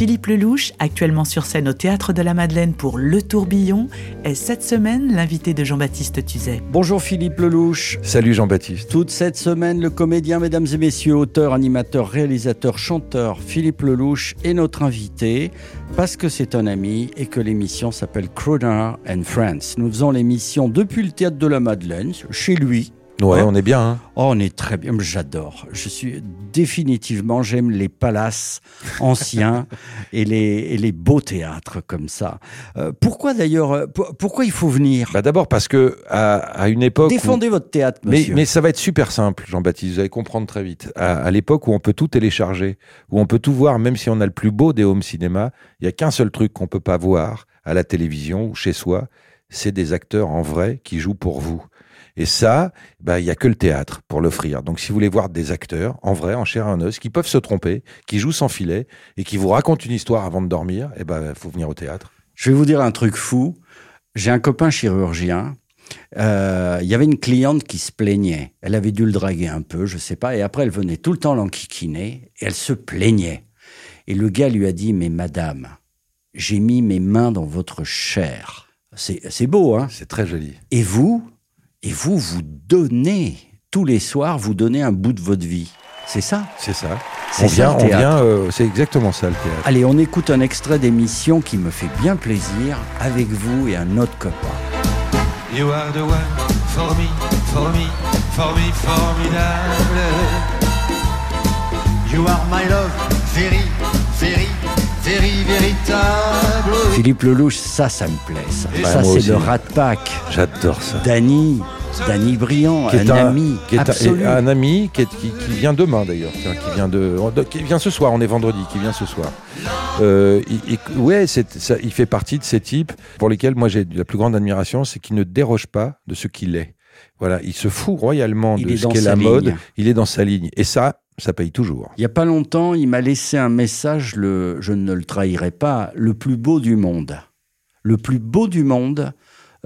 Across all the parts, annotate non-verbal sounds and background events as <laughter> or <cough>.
Philippe Lelouch, actuellement sur scène au Théâtre de la Madeleine pour Le Tourbillon, est cette semaine l'invité de Jean-Baptiste Tuzet. Bonjour Philippe Lelouch. Salut Jean-Baptiste. Toute cette semaine, le comédien, mesdames et messieurs, auteur, animateur, réalisateur, chanteur Philippe Lelouch est notre invité parce que c'est un ami et que l'émission s'appelle Crooner and Friends. Nous faisons l'émission depuis le théâtre de la Madeleine, chez lui. Ouais, Hein on est bien. Hein Oh, on est très bien, j'adore. Je suis définitivement, j'aime les palaces anciens <laughs> et, les, et les beaux théâtres comme ça. Euh, pourquoi d'ailleurs, euh, pour- pourquoi il faut venir? Bah D'abord parce que à, à une époque. où- Défendez votre théâtre, Mais, monsieur. mais ça va être super simple, Jean-Baptiste. Vous allez comprendre très vite. À, à l'époque où on peut tout télécharger, où on peut tout voir, même si on a le plus beau des home cinéma, il y a qu'un seul truc qu'on peut pas voir à la télévision ou chez soi, c'est des acteurs en vrai qui jouent pour vous. Et ça, bah, il y a que le théâtre pour l'offrir. Donc, si vous voulez voir des acteurs en vrai, en chair et en os, qui peuvent se tromper, qui jouent sans filet et qui vous racontent une histoire avant de dormir, eh ben, faut venir au théâtre. Je vais vous dire un truc fou. J'ai un copain chirurgien. Euh, Il y avait une cliente qui se plaignait. Elle avait dû le draguer un peu, je sais pas. Et après, elle venait tout le temps l'enquiquiner et elle se plaignait. Et le gars lui a dit Mais madame, j'ai mis mes mains dans votre chair. C'est beau, hein? C'est très joli. Et vous, et vous, vous donnez tous les soirs, vous donnez un bout de votre vie. C'est ça C'est ça. C'est On ça, vient, le on vient, euh, c'est exactement ça le théâtre. Allez, on écoute un extrait d'émission qui me fait bien plaisir avec vous et un autre copain. You are the one for me, for me, for me, formidable. You are my love, very, very, very, véritable. Philippe Lelouch, ça, ça me plaît. Ça, Ça, c'est le Rat Pack. J'adore ça. Dany, Dany Briand, un, ami qui est un- absolu. et un ami qui, est- qui- qui vient demain d'ailleurs, qui vient de, qui vient ce soir. On est vendredi, qui vient ce soir. Euh, il- il- ouais, ça, il fait partie de ces types pour lesquels moi j'ai la plus grande admiration, c'est qu'il ne déroge pas de ce qu'il est. Voilà, il se fout royalement Il de ce qu'est la mode. Il est dans sa ligne, et ça, ça paye toujours. Il n'y a pas longtemps, il m'a laissé un message, je ne le trahirai pas, le plus beau du monde. Le plus beau du monde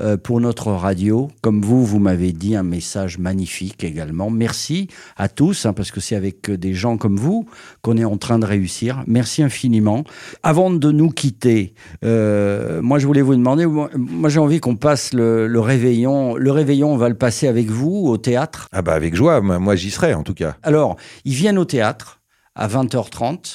euh, pour notre radio. Comme vous, vous m'avez dit un message magnifique également. Merci à tous, hein, parce que c'est avec euh, des gens comme vous qu'on est en train de réussir. Merci infiniment. Avant de nous quitter, euh, moi je voulais vous demander, moi, moi, j'ai envie qu'on passe le, le réveillon. Le réveillon, on va le passer avec vous au théâtre. Ah bah avec joie, moi, moi, j'y serai en tout cas. Alors, ils viennent au théâtre à 20h30.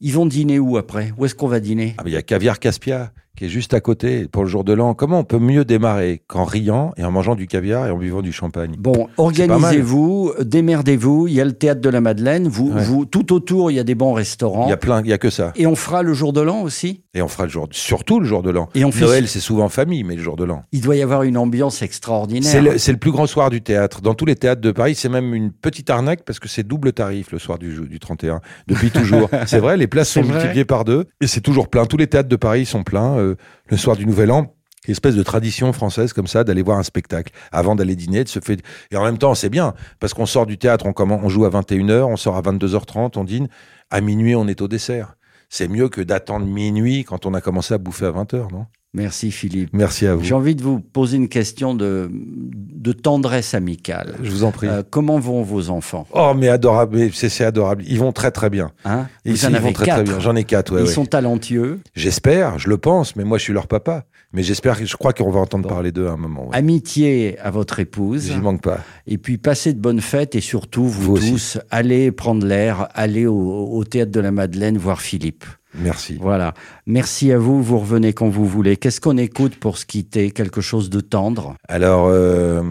Ils vont dîner où après? Où est-ce qu'on va dîner? Ah, mais il y a Caviar Caspia qui est juste à côté pour le jour de l'an. Comment on peut mieux démarrer qu'en riant et en mangeant du caviar et en buvant du champagne? Bon, organisez-vous, démerdez-vous. Il y a le théâtre de la Madeleine. Vous, Ouais. vous, tout autour, il y a des bons restaurants. Il y a plein, il y a que ça. Et on fera le jour de l'an aussi? Et on fera le jour, surtout le jour de l'an. Et on fait- Noël, c'est souvent en famille, mais le jour de l'an. Il doit y avoir une ambiance extraordinaire. C'est le, le plus grand soir du théâtre. Dans tous les théâtres de Paris, c'est même une petite arnaque parce que c'est double tarif le soir du, du 31, depuis toujours. <laughs> c'est vrai, les places sont vrai. multipliées par deux et c'est toujours plein. Tous les théâtres de Paris sont pleins euh, le soir du Nouvel An. Espèce de tradition française comme ça d'aller voir un spectacle avant d'aller dîner, de se faire... et en même temps c'est bien parce qu'on sort du théâtre, on, commence, on joue à 21h, on sort à 22h30, on dîne, à minuit on est au dessert. C'est mieux que d'attendre minuit quand on a commencé à bouffer à 20h, non? Merci Philippe. Merci à vous. J'ai envie de vous poser une question de, de tendresse amicale. Je vous en prie. Euh, comment vont vos enfants? Oh, mais adorable, c'est c'est adorable. Ils vont très très bien. hein? En ils avez vont très quatre. très bien. J'en ai quatre, ouais, Ils ouais. sont talentueux. J'espère, je le pense, mais moi je suis leur papa. Mais j'espère, je crois qu'on va entendre Bon. parler d'eux à un moment. ouais. Amitié à votre épouse. J'y manque pas. Et puis passez de bonnes fêtes et surtout, vous, Vous aussi. tous, allez prendre l'air, allez au, au théâtre de la Madeleine voir Philippe. Merci. Voilà. Merci à vous, vous revenez quand vous voulez. Qu'est-ce qu'on écoute pour se quitter? Quelque chose de tendre? Alors, euh,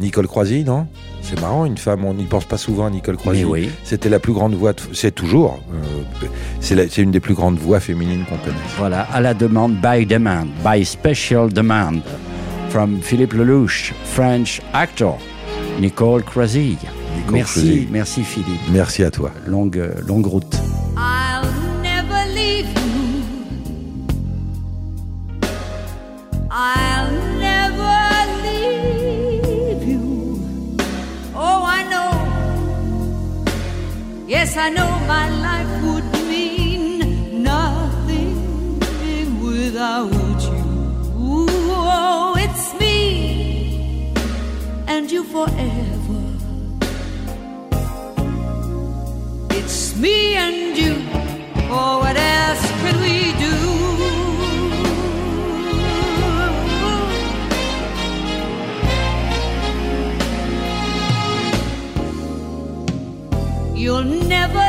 Nicole Croisy, non? C'est marrant, une femme, on n'y pense pas souvent à Nicole Croisy. Oui. C'était la plus grande voix, de- c'est toujours, euh, c'est une des plus grandes voix féminines qu'on connaisse. Voilà, à la demande, by demand, by special demand, from Philippe Lelouch, French actor, Nicole Croisille. Nicole Merci, Croisille. merci Philippe. Merci à toi. Longue, euh, longue route. leave you. I'll never leave you. Oh, I know. Yes, I know my life would mean nothing without you. Oh, it's me and you forever. It's me and you for whatever. You'll never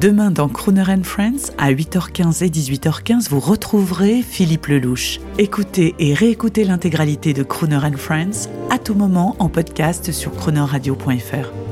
Demain dans Crooner and Friends, à 8h15 et 18h15, vous retrouverez Philippe Lelouch. Écoutez et réécoutez l'intégralité de Crooner and Friends à tout moment en podcast sur croonerradio.fr.